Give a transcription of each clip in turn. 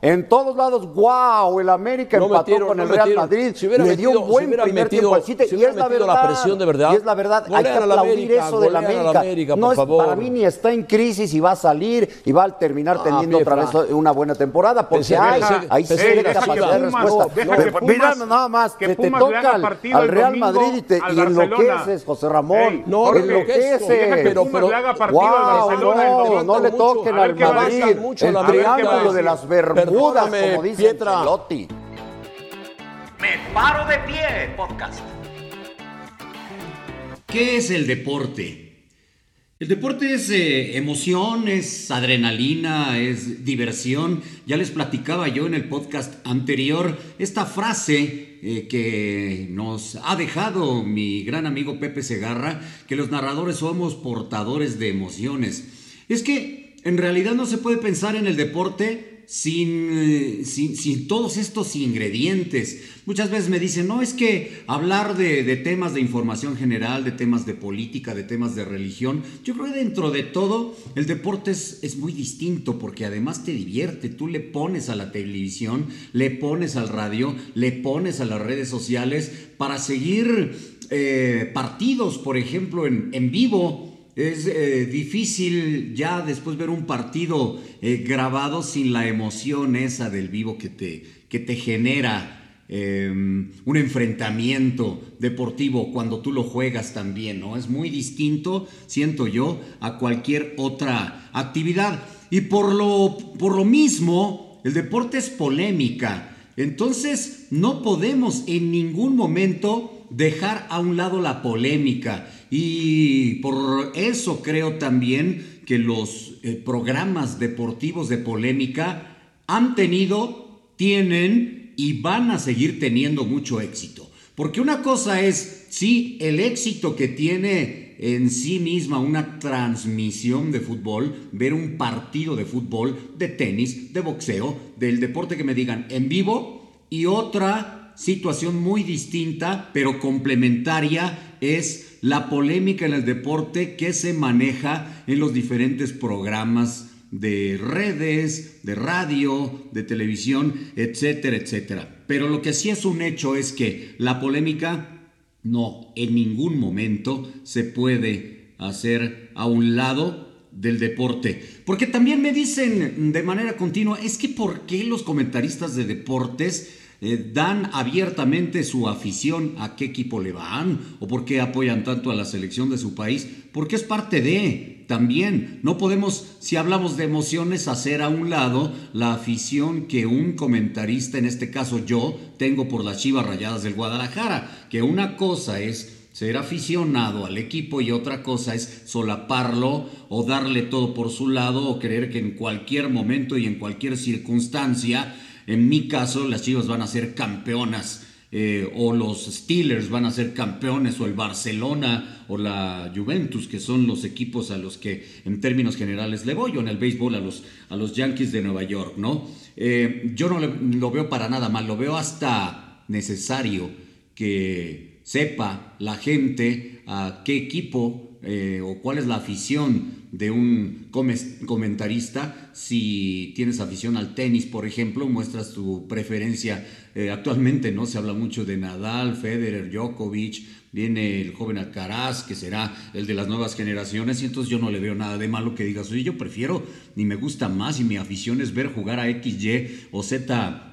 En todos lados, wow, el América empató con el Real Madrid. le dio un buen primer tiempo al City. y es la verdad. La presión de verdad. Y es la verdad. Hay que aplaudir eso del América. América no es, para mí ni está en crisis y va a salir y va a terminar teniendo otra vez una buena temporada. Porque hay, ahí sí hay capacidad de respuesta. Mira, nada más, que te toca al Real Madrid y te enloqueces, José Ramón. No, enloqueces. Pero, pero, wow, no le toquen al Madrid. El triángulo de las Bermudas Perdóname, como dice Pietra. Me paro de pie, podcast. ¿Qué es el deporte? El deporte es eh, emoción, es adrenalina, es diversión. Ya les platicaba yo en el podcast anterior esta frase eh, que nos ha dejado mi gran amigo Pepe Segarra, que los narradores somos portadores de emociones. Es que en realidad no se puede pensar en el deporte sin, sin, todos estos ingredientes. Muchas veces me dicen, no, es que hablar de, temas de información general, de temas de política, de temas de religión, yo creo que dentro de todo el deporte es, es muy distinto porque además te divierte, tú le pones a la televisión, le pones al radio, le pones a las redes sociales para seguir eh, partidos, por ejemplo, en, en vivo es eh, difícil ya después ver un partido eh, grabado sin la emoción esa del vivo que te, que te genera em, un enfrentamiento deportivo cuando tú lo juegas también, ¿no? Es muy distinto, siento yo, a cualquier otra actividad. Y por lo, por lo mismo, el deporte es polémica. Entonces, no podemos en ningún momento dejar a un lado la polémica. Y por eso creo también que los eh, programas deportivos de polémica han tenido, tienen y van a seguir teniendo mucho éxito. Porque una cosa es, sí, el éxito que tiene en sí misma una transmisión de fútbol, ver un partido de fútbol, de tenis, de boxeo, del deporte que me digan en vivo, y otra situación muy distinta, pero complementaria, es la polémica en el deporte que se maneja en los diferentes programas de redes, de radio, de televisión, etcétera, etcétera. Pero lo que sí es un hecho es que la polémica no, en ningún momento se puede hacer a un lado del deporte. Porque también me dicen de manera continua, es que ¿por qué los comentaristas de deportes eh, dan abiertamente su afición a qué equipo le van o por qué apoyan tanto a la selección de su país, porque es parte de también. No podemos, si hablamos de emociones, hacer a un lado la afición que un comentarista, en este caso yo, tengo por las Chivas Rayadas del Guadalajara, que una cosa es ser aficionado al equipo y otra cosa es solaparlo o darle todo por su lado o creer que en cualquier momento y en cualquier circunstancia en mi caso, las Chivas van a ser campeonas. Eh, o los Steelers van a ser campeones, o el Barcelona, o la Juventus, que son los equipos a los que en términos generales le voy, o en el béisbol a los, a los Yankees de Nueva York, ¿no? Eh, yo no lo veo para nada mal, lo veo hasta necesario que sepa la gente a qué equipo eh, o cuál es la afición de un comentarista. Si tienes afición al tenis, por ejemplo, muestras tu preferencia. Eh, actualmente no se habla mucho de Nadal, Federer, Djokovic. Viene el joven Alcaraz, que será el de las nuevas generaciones, y entonces yo no le veo nada de malo que digas, oye, yo prefiero, ni me gusta más, y mi afición es ver jugar a X, Y o Z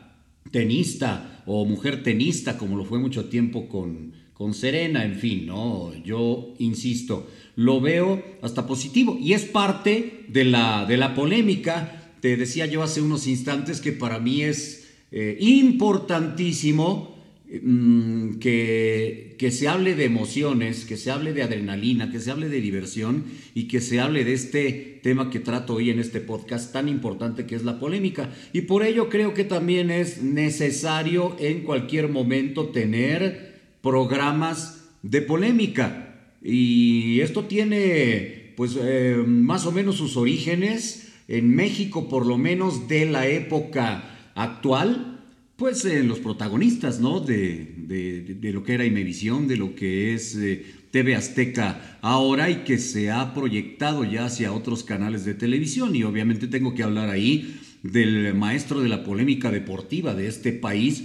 tenista o mujer tenista, como lo fue mucho tiempo con, con Serena, en fin, no, yo insisto, lo veo hasta positivo y es parte de la, de la polémica. Te decía yo hace unos instantes que para mí es eh, importantísimo mm, que, que se hable de emociones, que se hable de adrenalina, que se hable de diversión y que se hable de este tema que trato hoy en este podcast tan importante que es la polémica. Y por ello creo que también es necesario en cualquier momento tener programas de polémica. Y esto tiene pues eh, más o menos sus orígenes en México, por lo menos de la época actual, pues en los protagonistas, ¿no? De, de, lo que era Imevisión, de lo que es eh, TV Azteca ahora y que se ha proyectado ya hacia otros canales de televisión. Y obviamente tengo que hablar ahí del maestro de la polémica deportiva de este país,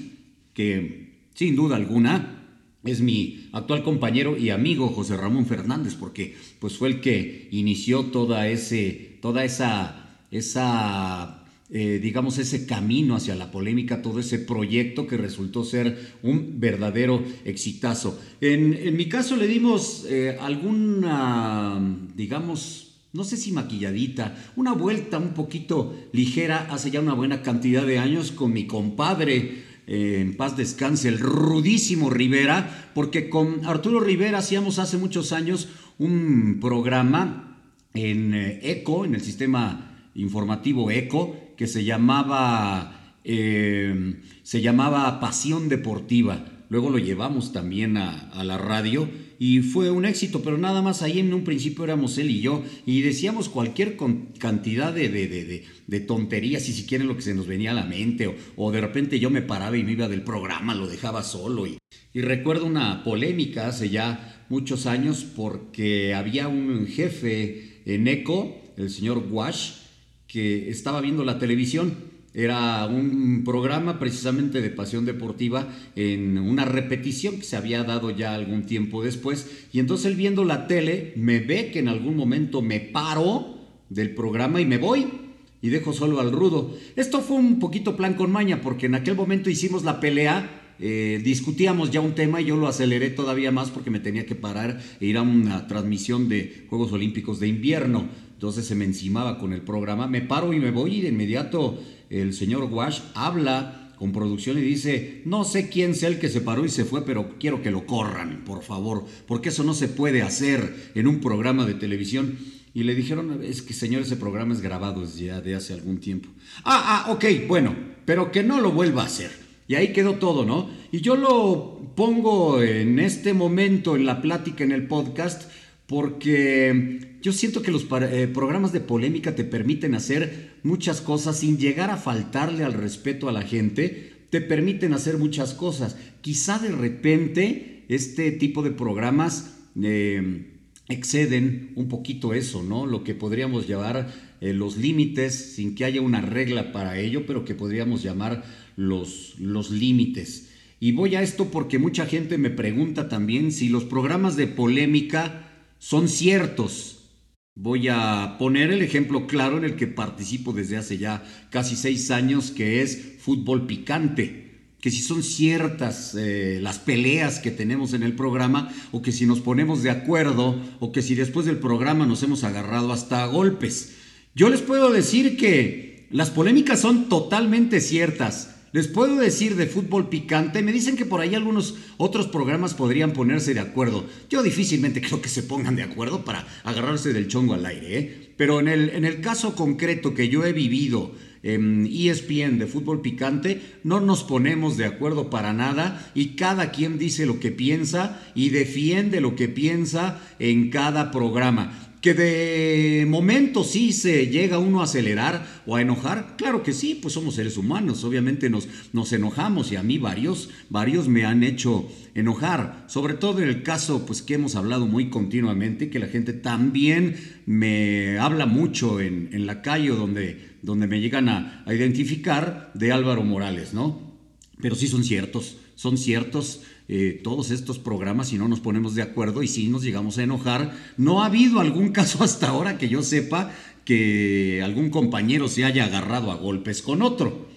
que sin duda alguna es mi actual compañero y amigo José Ramón Fernández, porque pues fue el que inició toda, ese, toda esa, esa eh, digamos, ese camino hacia la polémica, todo ese proyecto que resultó ser un verdadero exitazo. En, mi caso le dimos eh, alguna, digamos, no sé si maquilladita, una vuelta un poquito ligera hace ya una buena cantidad de años con mi compadre en paz descanse, el rudísimo Rivera, porque con Arturo Rivera hacíamos hace muchos años un programa en eh, ECO, en el sistema informativo ECO, que se llamaba, eh, se llamaba Pasión Deportiva. Luego lo llevamos también a la radio y fue un éxito, pero nada más ahí en un principio éramos él y yo y decíamos cualquier cantidad de, de, de, tonterías y si quieren lo que se nos venía a la mente o, de repente yo me paraba y me iba del programa, lo dejaba solo y, y recuerdo una polémica hace ya muchos años porque había un jefe en ECO, el señor Wash, que estaba viendo la televisión era un programa precisamente de pasión deportiva en una repetición que se había dado ya algún tiempo después. Y entonces él viendo la tele me ve que en algún momento me paro del programa y me voy y dejo solo al rudo. Esto fue un poquito plan con maña porque en aquel momento hicimos la pelea. Eh, discutíamos ya un tema y yo lo aceleré todavía más porque me tenía que parar e ir a una transmisión de Juegos Olímpicos de invierno. Entonces se me encimaba con el programa. Me paro y me voy y de inmediato el señor Wash habla con producción y dice, no sé quién sea el que se paró y se fue, pero quiero que lo corran, por favor, porque eso no se puede hacer en un programa de televisión. Y le dijeron, es que señor, ese programa es grabado ya de hace algún tiempo. Ah, ah, ok, bueno, pero que no lo vuelva a hacer. Y ahí quedó todo, ¿no? Y yo lo pongo en este momento en la plática, en el podcast, porque yo siento que los eh, programas de polémica te permiten hacer muchas cosas sin llegar a faltarle al respeto a la gente, te permiten hacer muchas cosas. Quizá de repente este tipo de programas eh, exceden un poquito eso, ¿no? Lo que podríamos llamar eh, los límites, sin que haya una regla para ello, pero que podríamos llamar los, los límites. Y voy a esto porque mucha gente me pregunta también si los programas de polémica son ciertos. Voy a poner el ejemplo claro en el que participo desde hace ya casi seis años, que es fútbol picante. Que si son ciertas eh, las peleas que tenemos en el programa, o que si nos ponemos de acuerdo, o que si después del programa nos hemos agarrado hasta golpes. Yo les puedo decir que las polémicas son totalmente ciertas. Les puedo decir de fútbol picante, me dicen que por ahí algunos otros programas podrían ponerse de acuerdo. Yo difícilmente creo que se pongan de acuerdo para agarrarse del chongo al aire, ¿eh? Pero en el, en el caso concreto que yo he vivido en ESPN de fútbol picante, no nos ponemos de acuerdo para nada y cada quien dice lo que piensa y defiende lo que piensa en cada programa. Que de momento sí se llega uno a acelerar o a enojar, claro que sí, pues somos seres humanos, obviamente nos, nos enojamos y a mí varios, varios me han hecho enojar, sobre todo en el caso pues que hemos hablado muy continuamente, que la gente también me habla mucho en, en la calle donde, donde me llegan a, a identificar de Álvaro Morales, ¿no? Pero sí son ciertos, son ciertos eh, todos estos programas si no nos ponemos de acuerdo y si nos llegamos a enojar. No ha habido algún caso hasta ahora que yo sepa que algún compañero se haya agarrado a golpes con otro.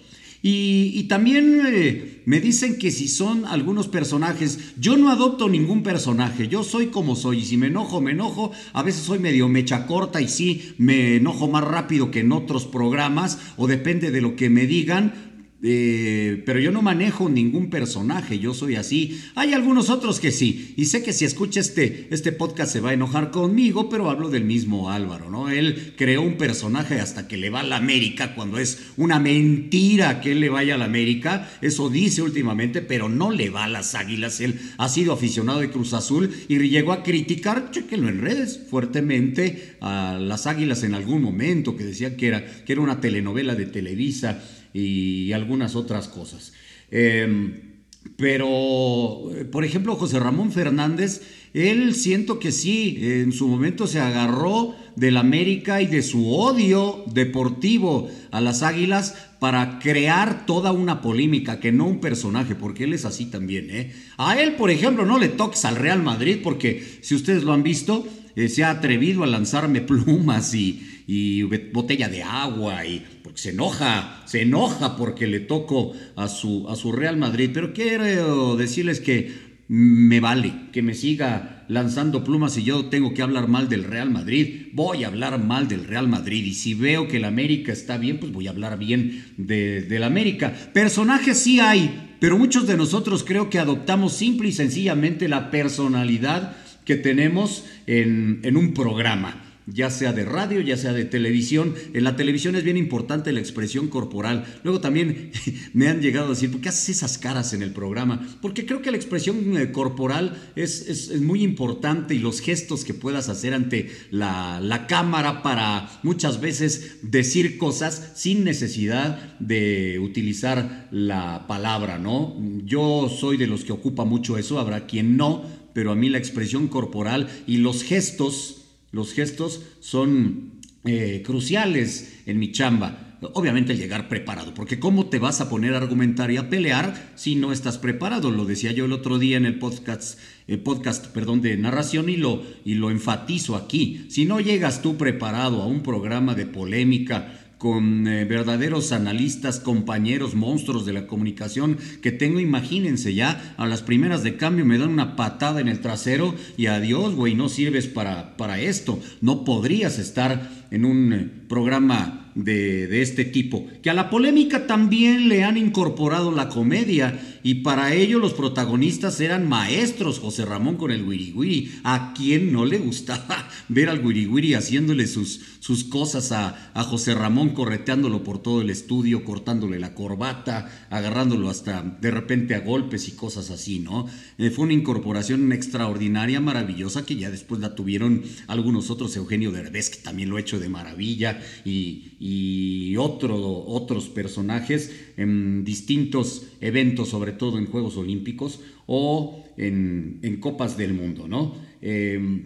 Y, también eh, me dicen que si son algunos personajes, yo no adopto ningún personaje, yo soy como soy, y si me enojo, me enojo, a veces soy medio mecha corta y sí me enojo más rápido que en otros programas, o depende de lo que me digan, eh, pero yo no manejo ningún personaje, yo soy así. Hay algunos otros que sí, y sé que si escucha este, este podcast se va a enojar conmigo, pero hablo del mismo Álvaro, ¿no? Él creó un personaje hasta que le va a la América, cuando es una mentira que él le vaya a la América, eso dice últimamente, pero no le va a las Águilas, él ha sido aficionado de Cruz Azul y llegó a criticar, chequenlo en redes, fuertemente a las Águilas en algún momento, que decía que era, que era una telenovela de Televisa y algunas otras cosas. Em, pero, por ejemplo, José Ramón Fernández, él siento que sí, en su momento se agarró del América y de su odio deportivo a las Águilas para crear toda una polémica, que no un personaje, porque él es así también. ¿eh? A él, por ejemplo, no le toques al Real Madrid, porque si ustedes lo han visto, se ha atrevido a lanzarme plumas y, botella de agua y porque se enoja, se enoja porque le toco a su, a su Real Madrid. Pero quiero decirles que me vale que me siga lanzando plumas y yo tengo que hablar mal del Real Madrid. Voy a hablar mal del Real Madrid y si veo que el América está bien, pues voy a hablar bien de, del América. Personajes sí hay, pero muchos de nosotros creo que adoptamos simple y sencillamente la personalidad que tenemos en, en un programa ya sea de radio, ya sea de televisión. En la televisión es bien importante la expresión corporal. Luego también me han llegado a decir, ¿por qué haces esas caras en el programa? Porque creo que la expresión eh, corporal es, muy importante y los gestos que puedas hacer ante la, la cámara para muchas veces decir cosas sin necesidad de utilizar la palabra, ¿no? Yo soy de los que ocupa mucho eso, habrá quien no, pero a mí la expresión corporal y los gestos los gestos son eh, cruciales en mi chamba. Obviamente el llegar preparado, porque ¿cómo te vas a poner a argumentar y a pelear si no estás preparado? Lo decía yo el otro día en el podcast, eh, podcast perdón, de narración y lo, y lo enfatizo aquí. Si no llegas tú preparado a un programa de polémica, con eh, verdaderos analistas, compañeros, monstruos de la comunicación que tengo, imagínense ya, a las primeras de cambio me dan una patada en el trasero y adiós, güey, no sirves para, para esto, no podrías estar en un eh, programa de, este tipo, que a la polémica también le han incorporado la comedia y para ello los protagonistas eran maestros, José Ramón con el wiri a quien no le gustaba ver al wiri haciéndole sus, sus cosas a, a José Ramón, correteándolo por todo el estudio, cortándole la corbata, agarrándolo hasta de repente a golpes y cosas así, ¿no? Eh, fue una incorporación extraordinaria, maravillosa, que ya después la tuvieron algunos otros, Eugenio Derbez, que también lo ha hecho de maravilla, y, y otro, otros personajes en distintos eventos, sobre todo en Juegos Olímpicos o en, Copas del Mundo. ¿no? Em,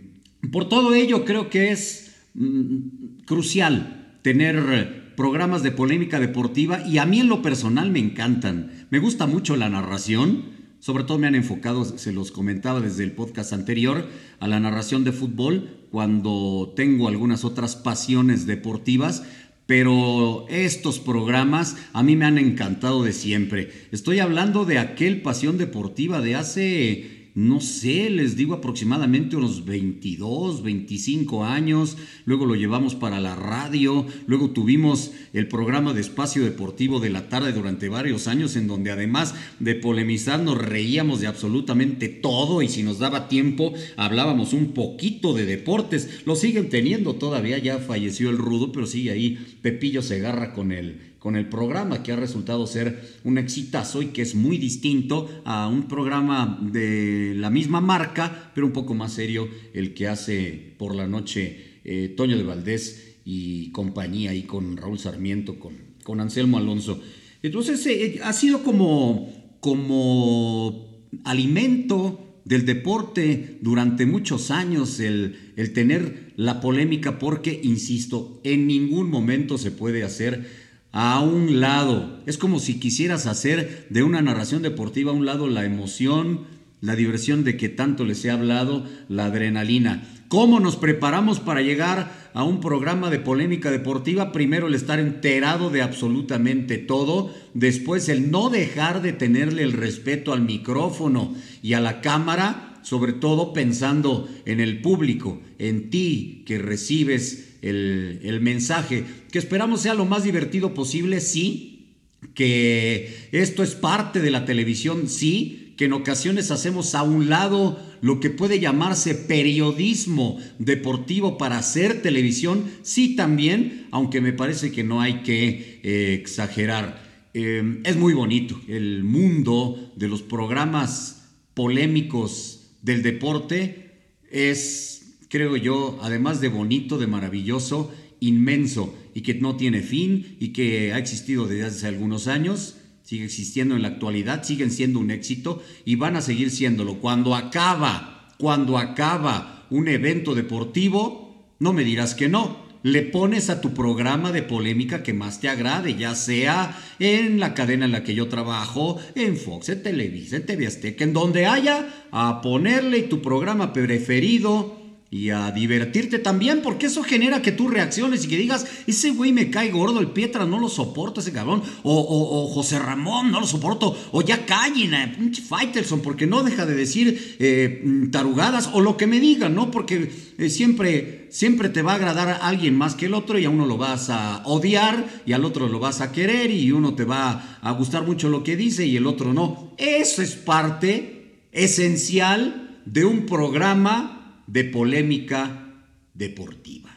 por todo ello creo que es mm, crucial tener programas de polémica deportiva y a mí en lo personal me encantan. Me gusta mucho la narración, sobre todo me han enfocado, se los comentaba desde el podcast anterior, a la narración de fútbol cuando tengo algunas otras pasiones deportivas, pero estos programas a mí me han encantado de siempre. Estoy hablando de aquel Pasión Deportiva de hace no sé, les digo aproximadamente unos 22, 25 años, luego lo llevamos para la radio, luego tuvimos el programa de Espacio Deportivo de la tarde durante varios años en donde además de polemizar nos reíamos de absolutamente todo y si nos daba tiempo hablábamos un poquito de deportes, lo siguen teniendo todavía, ya falleció el rudo, pero sigue ahí Pepillo se agarra con él con el programa que ha resultado ser un exitazo y que es muy distinto a un programa de la misma marca, pero un poco más serio, el que hace por la noche eh, Toño de Valdés y compañía, y con Raúl Sarmiento, con, con Anselmo Alonso. Entonces eh, ha sido como, como alimento del deporte durante muchos años el, el tener la polémica porque, insisto, en ningún momento se puede hacer a un lado. Es como si quisieras hacer de una narración deportiva a un lado la emoción, la diversión de que tanto les he hablado, la adrenalina. ¿Cómo nos preparamos para llegar a un programa de polémica deportiva? Primero el estar enterado de absolutamente todo, después el no dejar de tenerle el respeto al micrófono y a la cámara, sobre todo pensando en el público, en ti que recibes el, mensaje, que esperamos sea lo más divertido posible, sí, que esto es parte de la televisión, sí, que en ocasiones hacemos a un lado lo que puede llamarse periodismo deportivo para hacer televisión, sí también, aunque me parece que no hay que eh, exagerar. Eh, es muy bonito el mundo de los programas polémicos del deporte, es creo yo, además de bonito, de maravilloso, inmenso y que no tiene fin y que ha existido desde hace algunos años, sigue existiendo en la actualidad, siguen siendo un éxito y van a seguir siéndolo. Cuando acaba, cuando acaba un evento deportivo, no me dirás que no le pones a tu programa de polémica que más te agrade, ya sea en la cadena en la que yo trabajo, en Fox, en Televisa, en TV Azteca, en donde haya, a ponerle tu programa preferido y a divertirte también, porque eso genera que tú reacciones y que digas, ese güey me cae gordo, el Pietra no lo soporto, ese cabrón, o, José Ramón no lo soporto, o ya callen a pinche Fighterson, porque no deja de decir eh, tarugadas, o lo que me digan, ¿no? Porque eh, siempre, siempre te va a agradar a alguien más que el otro y a uno lo vas a odiar y al otro lo vas a querer y uno te va a gustar mucho lo que dice y el otro no. Eso es parte esencial de un programa de polémica deportiva.